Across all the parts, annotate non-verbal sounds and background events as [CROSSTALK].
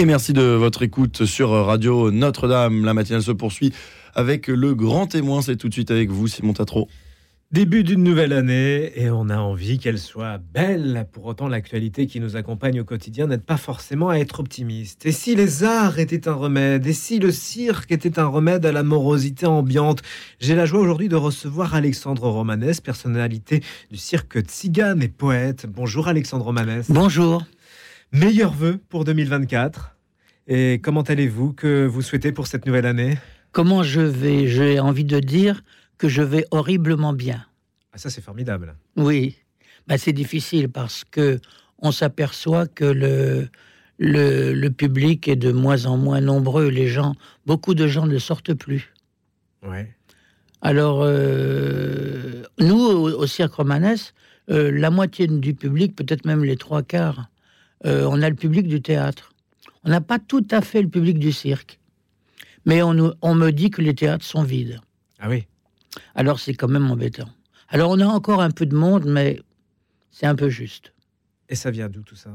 Et merci de votre écoute sur Radio Notre-Dame. La matinale se poursuit avec le grand témoin. C'est tout de suite avec vous, Simon Tatro. Début d'une nouvelle année et on a envie qu'elle soit belle. Pour autant, l'actualité qui nous accompagne au quotidien n'aide pas forcément à être optimiste. Et si les arts étaient un remède? Et si le cirque était un remède à la morosité ambiante? J'ai la joie aujourd'hui de recevoir Alexandre Romanès, personnalité du cirque Tzigane et poète. Bonjour Alexandre Romanès. Bonjour. Meilleurs vœux pour 2024. Et comment allez-vous Que vous souhaitez pour cette nouvelle année? Comment je vais? J'ai envie de dire que je vais horriblement bien. Ah, ça, c'est formidable. Oui, bah, c'est difficile parce que on s'aperçoit que le, le, public est de moins en moins nombreux. Les gens, beaucoup de gens ne sortent plus. Ouais. Alors, euh, nous, au, Cirque Romanesque, euh, la moitié du public, peut-être même les trois quarts, euh, on a le public du théâtre. On n'a pas tout à fait le public du cirque. Mais on, on me dit que les théâtres sont vides. Ah oui alors c'est quand même embêtant. Alors on a encore un peu de monde, mais c'est un peu juste. Et ça vient d'où tout ça?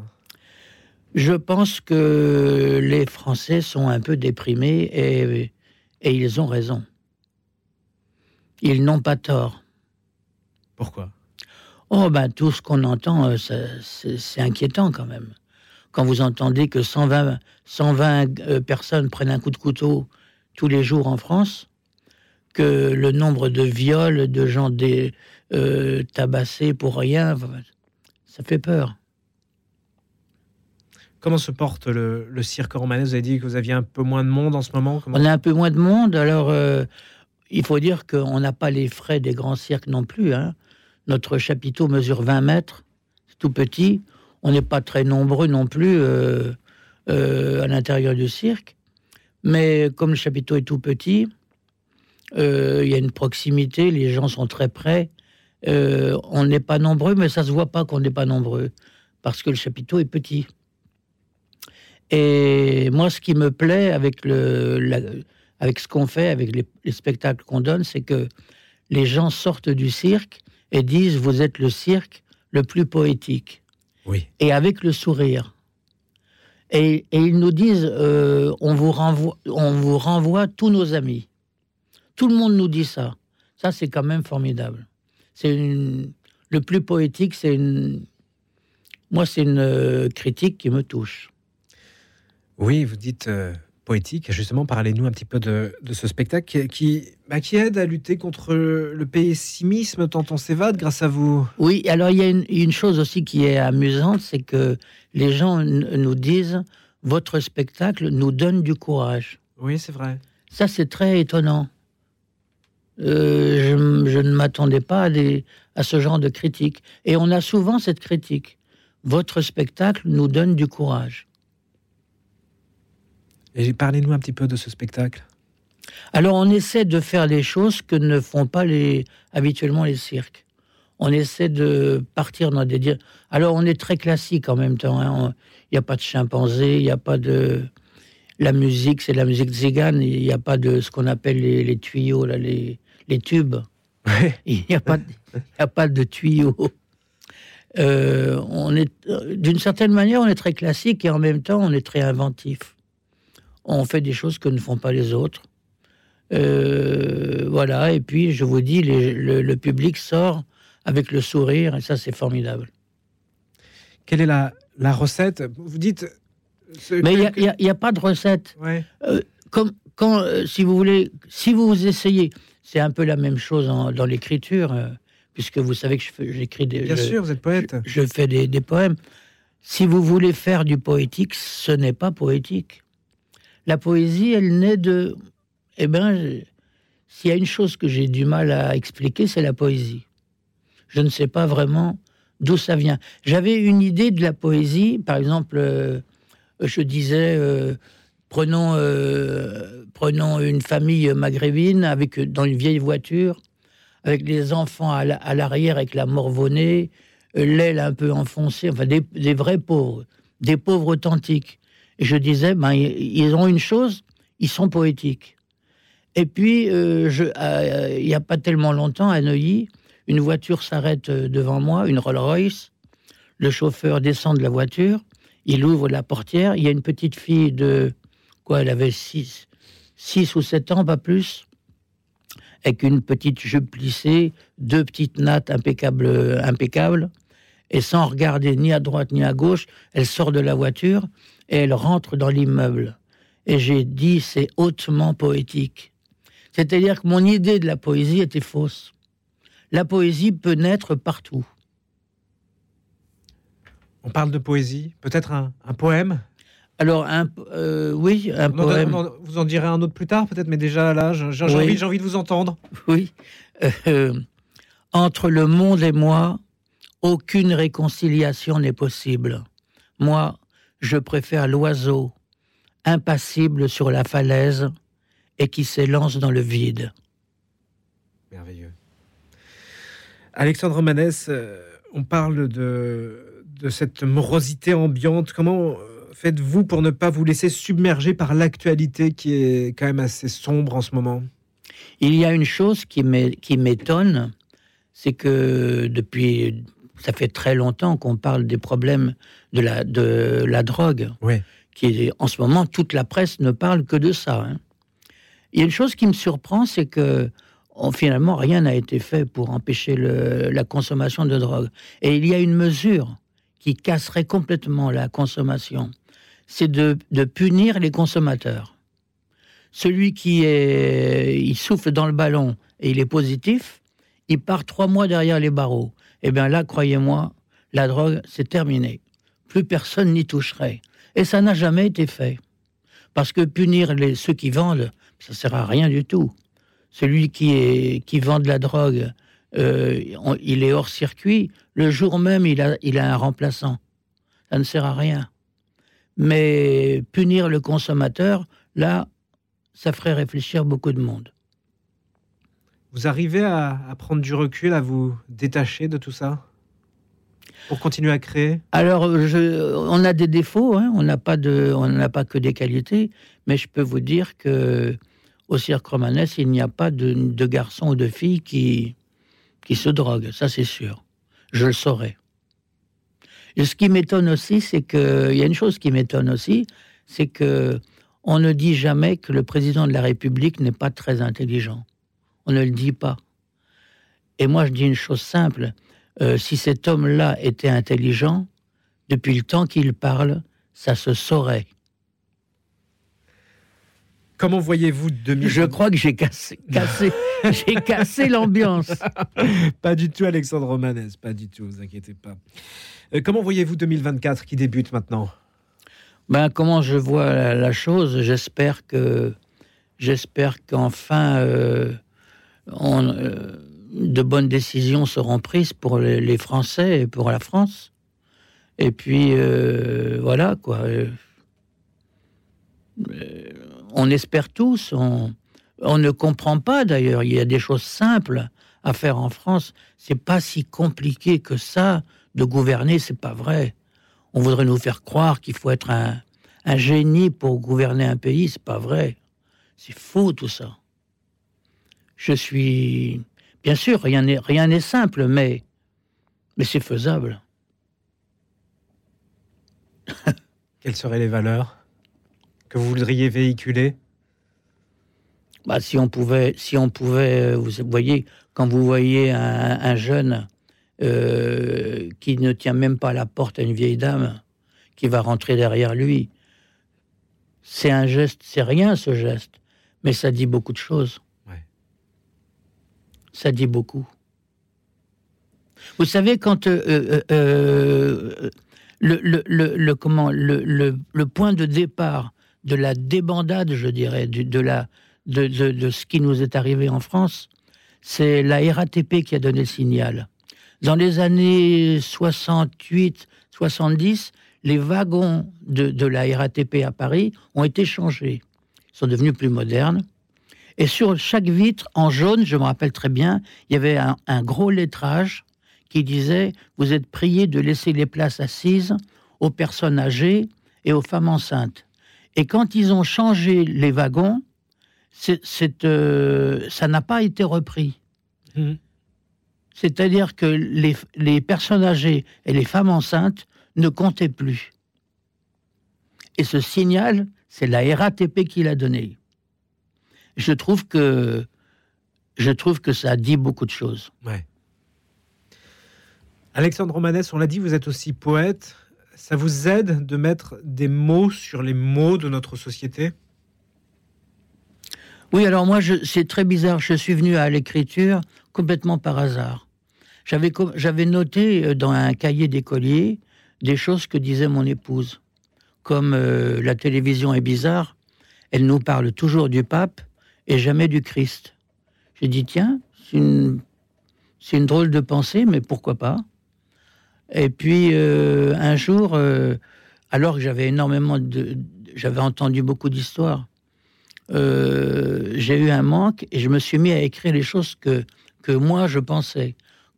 Je pense que les Français sont un peu déprimés et, et ils ont raison. Ils n'ont pas tort. Pourquoi? Oh ben tout ce qu'on entend, euh, c'est inquiétant quand même. Quand vous entendez que 120, 120 euh, personnes prennent un coup de couteau tous les jours en France, que le nombre de viols, de gens des, euh, tabassés pour rien, ça fait peur. Comment se porte le, cirque romanais Vous avez dit que vous aviez un peu moins de monde en ce moment On a un peu moins de monde, alors euh, il faut dire qu'on n'a pas les frais des grands cirques non plus. Hein. Notre chapiteau mesure 20 mètres, c'est tout petit. On n'est pas très nombreux non plus euh, à l'intérieur du cirque. Mais comme le chapiteau est tout petit, euh, il y a une proximité, les gens sont très près. Euh, on n'est pas nombreux, mais ça se voit pas qu'on n'est pas nombreux, parce que le chapiteau est petit. Et moi, ce qui me plaît avec ce qu'on fait, avec les, spectacles qu'on donne, c'est que les gens sortent du cirque et disent Vous êtes le cirque le plus poétique. Oui. Et avec le sourire. Et, ils nous disent euh, on, vous renvoie, on vous renvoie tous nos amis. Tout le monde nous dit ça. Ça, c'est quand même formidable. C'est le plus poétique, c'est une. Moi, c'est une euh, critique qui me touche. Oui, vous dites euh, poétique. Justement, parlez-nous un petit peu de, ce spectacle qui, bah, qui, aide à lutter contre le pessimisme tant on s'évade grâce à vous. Oui, alors il y a une, une chose aussi qui est amusante, c'est que les gens nous disent votre spectacle nous donne du courage. Oui, c'est vrai. Ça, c'est très étonnant. Euh, je, ne m'attendais pas à, à, ce genre de critique. Et on a souvent cette critique. Votre spectacle nous donne du courage. Et parlez-nous un petit peu de ce spectacle. Alors on essaie de faire les choses que ne font pas les, habituellement les cirques. On essaie de partir dans des... Alors on est très classique en même temps. Hein. Il n'y a pas de chimpanzé, il n'y a pas de... La musique, c'est la musique zigane, il n'y a pas de ce qu'on appelle les, les tuyaux, là, les, les tubes. [LAUGHS] Il n'y a, pas, a pas de tuyaux. Euh, on est, d'une certaine manière, on est très classique et en même temps, on est très inventif. On fait des choses que ne font pas les autres. Euh, voilà, et puis je vous dis, le, public sort avec le sourire, et ça, c'est formidable. Quelle est la, la recette? Vous dites. Mais il n'y a, pas de recette. Euh, comme, quand, si vous voulez, si vous essayez, c'est un peu la même chose dans l'écriture, euh, puisque vous savez que j'écris des. Bien sûr, vous êtes poète. Je, fais des, poèmes. Si vous voulez faire du poétique, ce n'est pas poétique. La poésie, elle naît de. Eh bien, s'il y a une chose que j'ai du mal à expliquer, c'est la poésie. Je ne sais pas vraiment d'où ça vient. J'avais une idée de la poésie, par exemple, euh, je disais. Euh, Prenons, euh, prenons une famille maghrébine avec dans une vieille voiture, avec les enfants à l'arrière avec la morvonnée, l'aile un peu enfoncée, enfin des, vrais pauvres, des pauvres authentiques. Je disais, ben, ils ont une chose, ils sont poétiques. Et puis, euh, il n'y a pas tellement longtemps, à Neuilly, une voiture s'arrête devant moi, une Rolls-Royce. Le chauffeur descend de la voiture, Il ouvre la portière, il y a une petite fille de quoi Elle avait 6 six ou 7 ans, pas plus, avec une petite jupe plissée, deux petites nattes impeccables, impeccables, et sans regarder ni à droite ni à gauche, elle sort de la voiture et elle rentre dans l'immeuble. Et j'ai dit, c'est hautement poétique. C'est-à-dire que mon idée de la poésie était fausse. La poésie peut naître partout. On parle de poésie, peut-être un, poème alors, un, euh, oui, un poème. vous en direz un autre plus tard, peut-être, mais déjà là, j'ai envie, envie, de vous entendre. Oui. Euh, entre le monde et moi, aucune réconciliation n'est possible. Moi, je préfère l'oiseau, impassible sur la falaise et qui s'élance dans le vide. Merveilleux. Alexandre Manès, euh, on parle de, de cette morosité ambiante. Comment euh, faites-vous pour ne pas vous laisser submerger par l'actualité qui est quand même assez sombre en ce moment? Il y a une chose qui m'étonne, c'est que depuis, ça fait très longtemps qu'on parle des problèmes de la, de la drogue. Oui. Qui en ce moment, toute la presse ne parle que de ça. Hein. Il y a une chose qui me surprend, c'est que finalement, rien n'a été fait pour empêcher la consommation de drogue. Et il y a une mesure qui casserait complètement la consommation, c'est de, punir les consommateurs. Celui qui est, il souffle dans le ballon et il est positif, il part trois mois derrière les barreaux. Eh bien là, croyez-moi, la drogue, c'est terminé. Plus personne n'y toucherait. Et ça n'a jamais été fait. Parce que punir ceux qui vendent, ça sert à rien du tout. Celui qui, vend de la drogue, euh, il est hors circuit, le jour même, il a un remplaçant. Ça ne sert à rien. Mais punir le consommateur, là, ça ferait réfléchir beaucoup de monde. Vous arrivez à, prendre du recul, à vous détacher de tout ça pour continuer à créer? Alors, je, on a des défauts, hein. on n'a pas de, on n'a pas que des qualités, mais je peux vous dire que au cirque romanesque, il n'y a pas de, de garçons ou de filles qui, qui se droguent, ça c'est sûr. Je le saurais. Et ce qui m'étonne aussi, c'est que il y a une chose qui m'étonne aussi, c'est que on ne dit jamais que le président de la République n'est pas très intelligent. On ne le dit pas. Et moi, je dis une chose simple. Euh, si cet homme-là était intelligent, depuis le temps qu'il parle, ça se saurait. Comment voyez-vous 2000 Je crois que j'ai cassé, cassé, [LAUGHS] j'ai cassé l'ambiance. [LAUGHS] pas du tout, Alexandre Romanès, pas du tout, vous inquiétez pas. Euh, comment voyez-vous 2024 qui débute maintenant? Ben, Comment je vois la, chose? J'espère que j'espère qu'enfin euh, euh, de bonnes décisions seront prises pour les, Français et pour la France. Et puis voilà quoi on espère tous, on, ne comprend pas d'ailleurs. Il y a des choses simples à faire en France. C'est pas si compliqué que ça de gouverner, c'est pas vrai. On voudrait nous faire croire qu'il faut être un, génie pour gouverner un pays, c'est pas vrai. C'est faux tout ça. Je suis. Bien sûr, rien n'est, rien n'est simple, mais, mais c'est faisable. [LAUGHS] Quelles seraient les valeurs que vous voudriez véhiculer? Bah, si on pouvait, si on pouvait, euh, vous voyez, quand vous voyez un, jeune euh, qui ne tient même pas la porte à une vieille dame qui va rentrer derrière lui, c'est un geste, c'est rien ce geste, mais ça dit beaucoup de choses. Ça dit beaucoup. Vous savez, quand euh, le, le, le, comment, le, point de départ de la débandade, je dirais, de, la, de, de, ce qui nous est arrivé en France, c'est la RATP qui a donné le signal. Dans les années 68, 70, les wagons de, de la RATP à Paris ont été changés. Ils sont devenus plus modernes. Et sur chaque vitre, en jaune, je me rappelle très bien, il y avait un, un gros lettrage qui disait Vous êtes priés de laisser les places assises aux personnes âgées et aux femmes enceintes. Et quand ils ont changé les wagons, euh, ça n'a pas été repris. Mmh. C'est-à-dire que les, les, personnes âgées et les femmes enceintes ne comptaient plus. Et ce signal, c'est la RATP qui l'a donné. Je trouve que je trouve que ça dit beaucoup de choses. Ouais. Alexandre Romanès, on l'a dit, vous êtes aussi poète. Ça vous aide de mettre des mots sur les mots de notre société? Oui, alors moi, c'est très bizarre. Je suis venu à l'écriture complètement par hasard. J'avais noté euh, dans un cahier d'écolier des choses que disait mon épouse. Comme euh, la télévision est bizarre, elle nous parle toujours du pape et jamais du Christ. J'ai dit, tiens, c'est une, drôle de pensée, mais pourquoi pas Et puis, euh, un jour, alors que j'avais énormément de. J'avais entendu beaucoup d'histoires, j'ai eu un manque et je me suis mis à écrire les choses que, que moi je pensais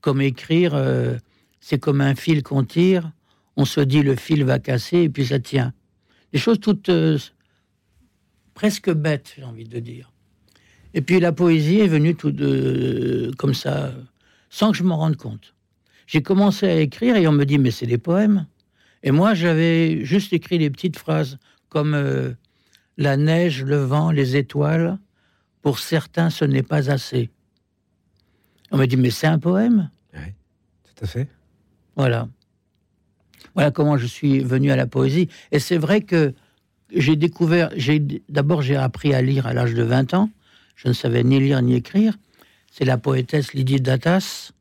comme écrire, euh, c'est comme un fil qu'on tire, on se dit le fil va casser et puis ça tient. Des choses toutes euh, presque bêtes, j'ai envie de dire. Et puis la poésie est venue tout de, comme ça, sans que je m'en rende compte. J'ai commencé à écrire et on me dit mais c'est des poèmes. Et moi j'avais juste écrit des petites phrases comme euh, la neige, le vent, les étoiles. Pour certains, ce n'est pas assez. On m'a dit mais c'est un poème. Oui, tout à fait. Voilà. Voilà comment je suis venu à la poésie. Et c'est vrai que j'ai découvert, j'ai, d'abord j'ai appris à lire à l'âge de 20 ans. Je ne savais ni lire ni écrire. C'est la poétesse Lydie Datas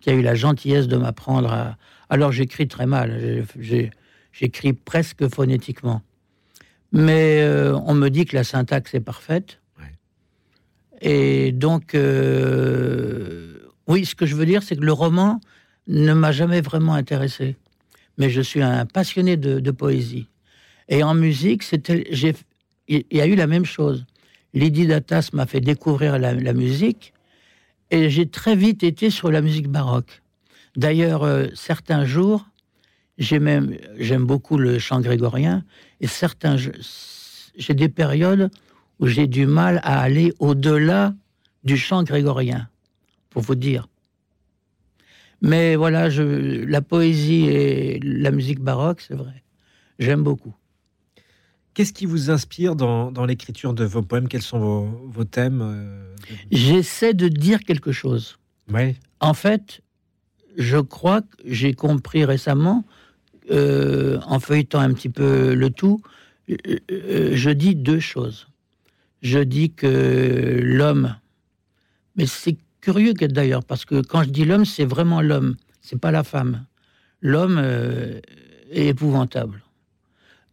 qui a eu la gentillesse de m'apprendre à... Alors j'écris très mal, j'écris presque phonétiquement. Mais euh, on me dit que la syntaxe est parfaite. Et donc, euh, oui, ce que je veux dire, c'est que le roman ne m'a jamais vraiment intéressé. Mais je suis un passionné de, poésie. Et en musique, c'était, il y a eu la même chose. Lydie Datas m'a fait découvrir la, musique et j'ai très vite été sur la musique baroque. D'ailleurs, euh, certains jours, j'aime beaucoup le chant grégorien et certains, j'ai des périodes où j'ai du mal à aller au-delà du chant grégorien pour vous dire. Mais voilà, la poésie et la musique baroque, c'est vrai. J'aime beaucoup. Qu'est-ce qui vous inspire dans, dans l'écriture de vos poèmes? Quels sont vos, vos thèmes euh, J'essaie de dire quelque chose. Oui. En fait, je crois que j'ai compris récemment, euh, en feuilletant un petit peu le tout, euh, je dis deux choses. Je dis que l'homme, mais c'est Curieux d'ailleurs, parce que quand je dis l'homme, c'est vraiment l'homme, c'est pas la femme. L'homme est épouvantable.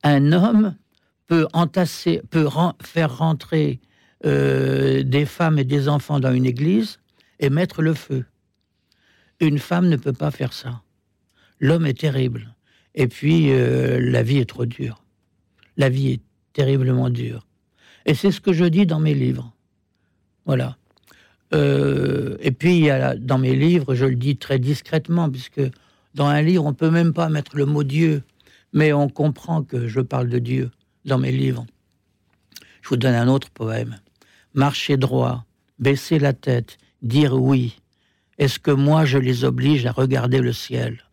Un homme peut entasser, peut faire rentrer euh, des femmes et des enfants dans une église et mettre le feu. Une femme ne peut pas faire ça. L'homme est terrible. Et puis, euh, la vie est trop dure. La vie est terriblement dure. Et c'est ce que je dis dans mes livres. Voilà. Euh, et puis, dans mes livres, je le dis très discrètement, puisque dans un livre, on peut même pas mettre le mot Dieu, mais on comprend que je parle de Dieu dans mes livres. Je vous donne un autre poème. Marcher droit, baisser la tête, dire oui. Est-ce que moi, je les oblige à regarder le ciel?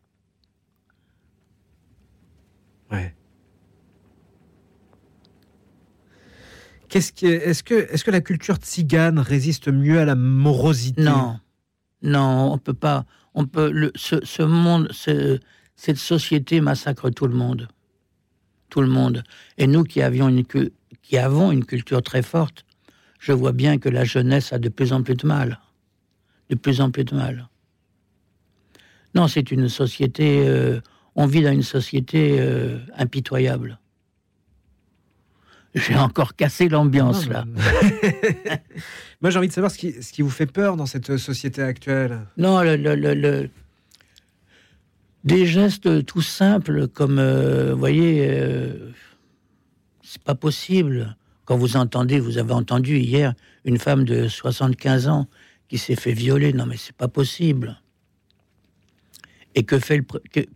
Ouais. Qu'est-ce qui est-ce que est-ce que la culture tzigane résiste mieux à la morosité? Non, non, on peut pas. On peut le, ce, monde, cette société massacre tout le monde, tout le monde. Et nous qui avions une qui avons une culture très forte, je vois bien que la jeunesse a de plus en plus de mal, de plus en plus de mal. Non, c'est une société. Euh, on vit dans une société euh, impitoyable. J'ai encore cassé l'ambiance là. [LAUGHS] Moi, j'ai envie de savoir ce qui, ce qui, vous fait peur dans cette société actuelle. Non, le, le, des gestes tout simples comme, euh, vous voyez, euh, c'est pas possible. Quand vous entendez, vous avez entendu hier une femme de 75 ans qui s'est fait violer. Non, mais c'est pas possible. Et que fait le,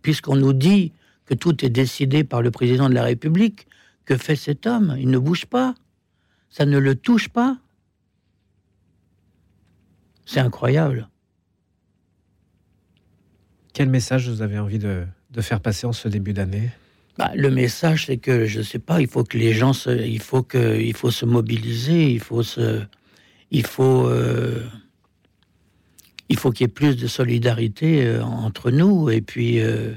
puisqu'on nous dit que tout est décidé par le président de la République, que fait cet homme? Il ne bouge pas. Ça ne le touche pas. C'est incroyable. Quel message vous avez envie de, faire passer en ce début d'année? Bah, le message, c'est que je sais pas. Il faut que les gens, se, il faut que, il faut se mobiliser. Il faut se, il faut, euh, il faut qu'il y ait plus de solidarité euh, entre nous. Et puis, euh,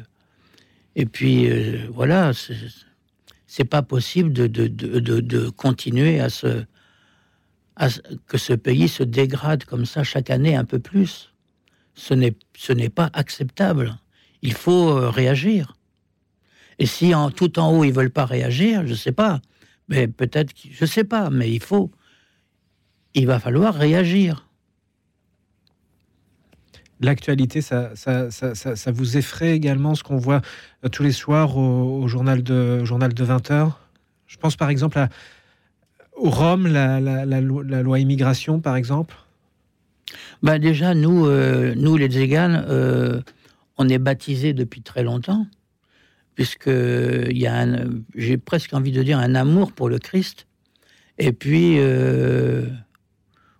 et puis euh, voilà. c'est- pas possible de, de, continuer à se, à que ce pays se dégrade comme ça chaque année un peu plus. Ce n'est, pas acceptable. Il faut euh, réagir. Et si en tout en haut ils veulent pas réagir, je sais pas. Mais peut-être, je sais pas. Mais il faut, il va falloir réagir. L'actualité, ça, ça, ça, ça, vous effraie également ce qu'on voit euh, tous les soirs au, journal de, journal de 20h Je pense par exemple à, au Rome, la loi immigration, par exemple. Ben déjà, nous, euh, nous les Tziganes, euh, on est baptisés depuis très longtemps, puisque un- j'ai presque envie de dire, un amour pour le Christ. Et puis, euh,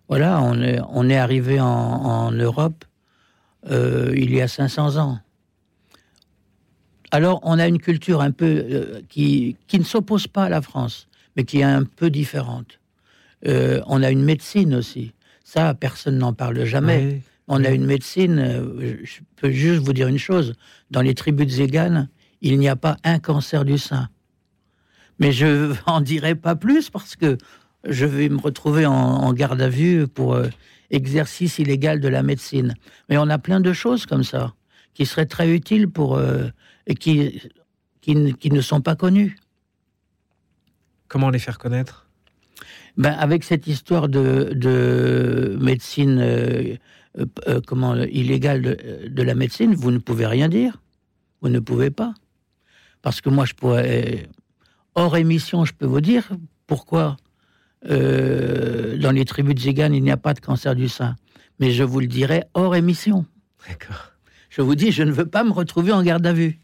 voilà, on est, on est arrivé en, en Europe euh, il y a 500 ans. Alors, on a une culture un peu euh, qui, qui ne s'oppose pas à la France, mais qui est un peu différente. Euh, on a une médecine aussi. Ça, personne n'en parle jamais. On a une médecine, euh, je peux juste vous dire une chose, dans les tribus de Zégane, il n'y a pas un cancer du sein. Mais je [LAUGHS] en dirai pas plus parce que je vais me retrouver en, en garde à vue pour euh, exercice illégal de la médecine. Mais on a plein de choses comme ça qui seraient très utiles pour euh, et qui, qui, ne- qui ne sont pas connues. Comment les faire connaître? Ben, avec cette histoire de, de médecine euh, euh, euh, comment, illégale de, de la médecine, vous ne pouvez rien dire. Vous ne pouvez pas. Parce que moi, je pourrais. Hors émission, je peux vous dire pourquoi euh, dans les tribus de Zégane, il n'y a pas de cancer du sein. Mais je vous le dirai hors émission. D'accord. Je vous dis, je ne veux pas me retrouver en garde à vue.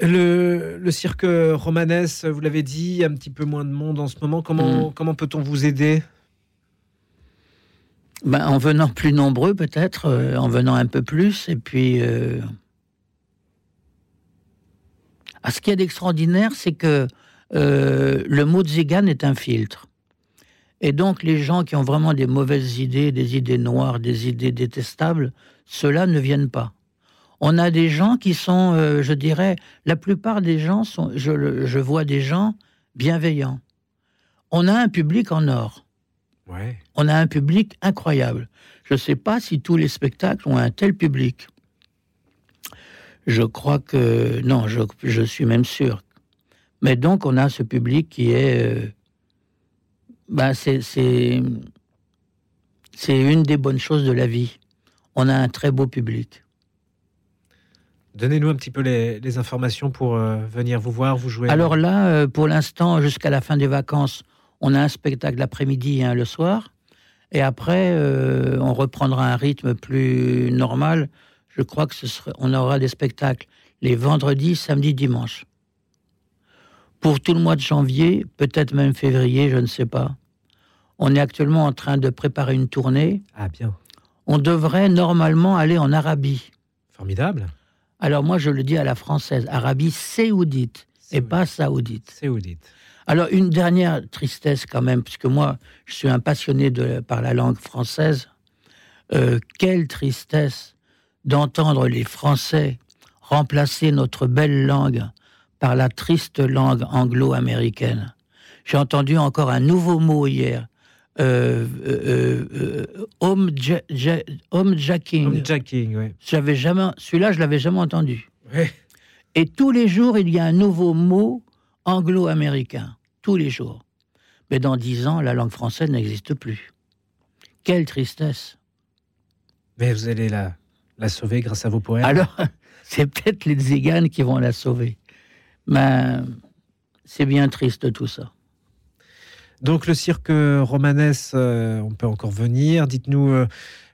Le, le cirque romanesque, vous l'avez dit, un petit peu moins de monde en ce moment. Comment, comment peut-on vous aider? Ben, en venant plus nombreux, peut-être, euh, en venant un peu plus, et puis. euh, Ah, ce qu'il y a d'extraordinaire, c'est que euh, le mot Zigan est un filtre. Et donc, les gens qui ont vraiment des mauvaises idées, des idées noires, des idées détestables, ceux-là ne viennent pas. On a des gens qui sont, euh, je dirais, la plupart des gens sont, je, vois des gens bienveillants. On a un public en or Ouais. on a un public incroyable. Je ne sais pas si tous les spectacles ont un tel public. Je crois que non, je, je suis même sûr. Mais donc on a ce public qui est, euh, ben, c'est c'est c'est une des bonnes choses de la vie. On a un très beau public. Donnez-nous un petit peu les, les informations pour euh, venir vous voir, vous jouer. Alors là, euh, pour l'instant, jusqu'à la fin des vacances, on a un spectacle l'après-midi et un le soir. Et après, euh, on reprendra un rythme plus normal. Je crois que ce on aura des spectacles les vendredis, samedis, dimanches. Pour tout le mois de janvier, peut-être même février, je ne sais pas. On est actuellement en train de préparer une tournée. Ah bien, On devrait normalement aller en Arabie. formidable. Alors moi, je le dis à la française, Arabie saoudite et pas saoudite. Dites. Alors, une dernière tristesse quand même, puisque moi, je suis un passionné de, par la langue française. Euh, quelle tristesse d'entendre les Français remplacer notre belle langue par la triste langue anglo-américaine. J'ai entendu encore un nouveau mot hier. Euh, euh, euh, home, ja- homejacking. Homejacking, ouais. J'avais jamais, celui-là, je l'avais jamais entendu. Ouais. Et tous les jours, il y a un nouveau mot anglo-américain. Tous les jours. Mais dans dix ans, la langue française n'existe plus. Quelle tristesse. Mais vous allez la, la sauver grâce à vos poèmes. Alors, [LAUGHS] c'est peut-être les Ziganes qui vont la sauver. Mais c'est bien triste tout ça. Donc le cirque romanesque, euh, on peut encore venir. Dites-nous euh,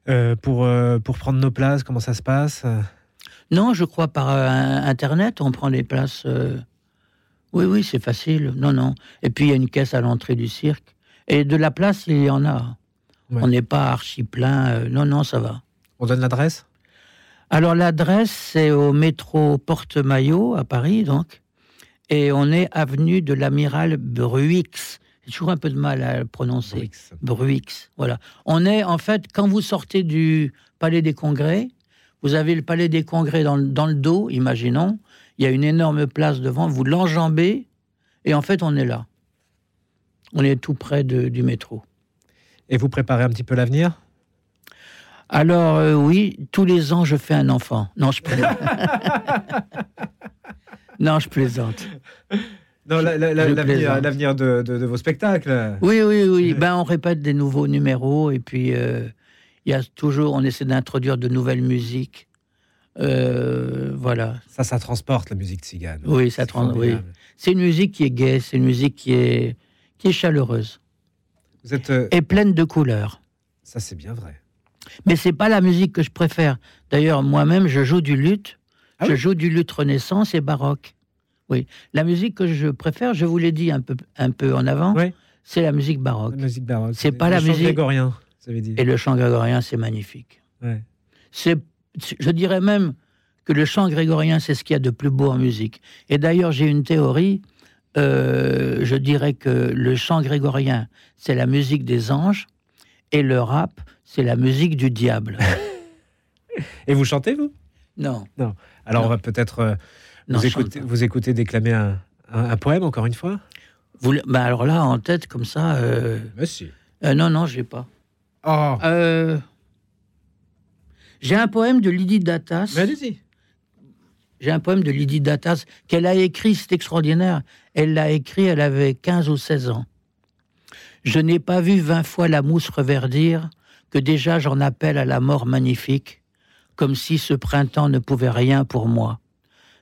euh, pour, euh, pour prendre nos places, comment ça se passe? Non, je crois par Internet, on prend les places. Oui, oui, c'est facile. Non, non. Et puis, il y a une caisse à l'entrée du cirque. Et de la place, il y en a. Ouais. On n'est pas archi plein. Non, non, ça va. On donne l'adresse? Alors l'adresse, c'est au métro Porte-Maillot à Paris, donc. Et on est avenue de l'amiral Bruix. J'ai toujours un peu de mal à le prononcer. Bruix. Voilà. On est, en fait, quand vous sortez du Palais des Congrès, vous avez le Palais des Congrès dans, dans le dos, imaginons. Il y a une énorme place devant, vous l'enjambez, et en fait, on est là. On est tout près de, du métro. Et vous préparez un petit peu l'avenir? Alors, euh, oui, tous les ans, je fais un enfant. Non, je plaisante. [LAUGHS] non, je plaisante. Non, l'avenir de, de- de vos spectacles. Oui, oui, oui. Ben, on répète des nouveaux numéros et puis euh, il y a toujours, on essaie d'introduire de nouvelles musiques. Euh, voilà. Ça, ça transporte la musique tzigane. Oui, ça C'est trans- oui. C'est une musique qui est gaie, c'est une musique qui est, qui est chaleureuse Vous êtes. euh, et pleine de couleurs. Ça, c'est bien vrai. Mais c'est pas la musique que je préfère. D'ailleurs, moi-même, je joue du luth. Ah je oui joue du luth renaissance et baroque. Oui. La musique que je préfère, je vous l'ai dit un peu, un peu en avant, Oui. c'est la musique baroque. La musique baroque. C'est pas Le la chant musique- grégorien. Et le chant grégorien, c'est magnifique. Ouais. C'est, je dirais même que le chant grégorien, c'est ce qu'il y a de plus beau en musique. Et d'ailleurs, j'ai une théorie. euh, je dirais que le chant grégorien, c'est la musique des anges, et le rap, c'est la musique du diable. [LAUGHS] Et vous chantez, vous? Non, Alors, Non. on va peut-être euh, non, vous, pas. vous écouter déclamer un, un- un poème, encore une fois? Vous bah alors là, en tête, comme ça, euh, euh, non, non, j'ai pas. Oh Euh, j'ai un poème de Lydie Datas. Allez-y. J'ai un poème de Lydie Datas qu'elle a écrit, c'est extraordinaire. Elle l'a écrit, elle avait 15 ou 16 ans. Je n'ai pas vu vingt fois la mousse reverdir, que déjà j'en appelle à la mort magnifique, comme si ce printemps ne pouvait rien pour moi.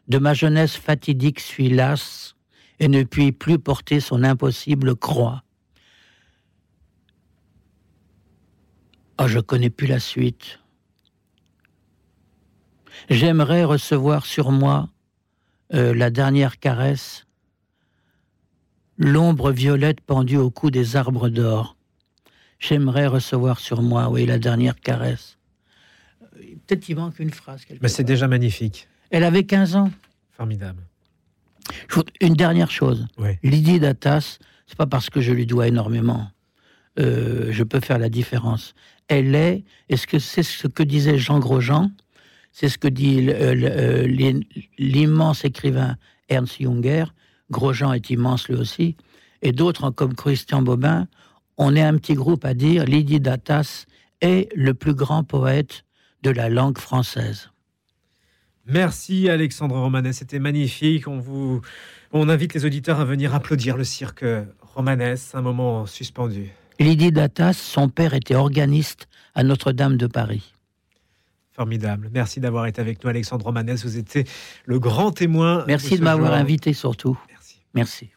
De ma jeunesse fatidique suis lasse, et ne puis plus porter son impossible croix. Oh, je connais plus la suite. J'aimerais recevoir sur moi euh, la dernière caresse, l'ombre violette pendue au cou des arbres d'or. J'aimerais recevoir sur moi, oui, la dernière caresse. Euh, Peut-être il manque une phrase. Mais c'est déjà magnifique. Elle avait 15 ans. Formidable. Une dernière chose. Oui. Lydie Datas, c'est pas parce que je lui dois énormément. Euh, je peux faire la différence. Elle est, est-ce que c'est ce que disait Jean Grosjean? C'est ce que dit euh, euh, l'im- l'immense écrivain Ernst Junger. Grosjean est immense lui aussi. Et d'autres comme Christian Bobin. On est un petit groupe à dire Lydie Datas est le plus grand poète de la langue française. Merci Alexandre Romanet, c'était magnifique. On vous, on invite les auditeurs à venir applaudir le cirque Romanès, un moment suspendu. Lydie Datas, son père était organiste à Notre-Dame de Paris. Formidable. Merci d'avoir été avec nous, Alexandre Romanès. Vous étiez le grand témoin. Merci de de m'avoir invité surtout. Merci. Merci.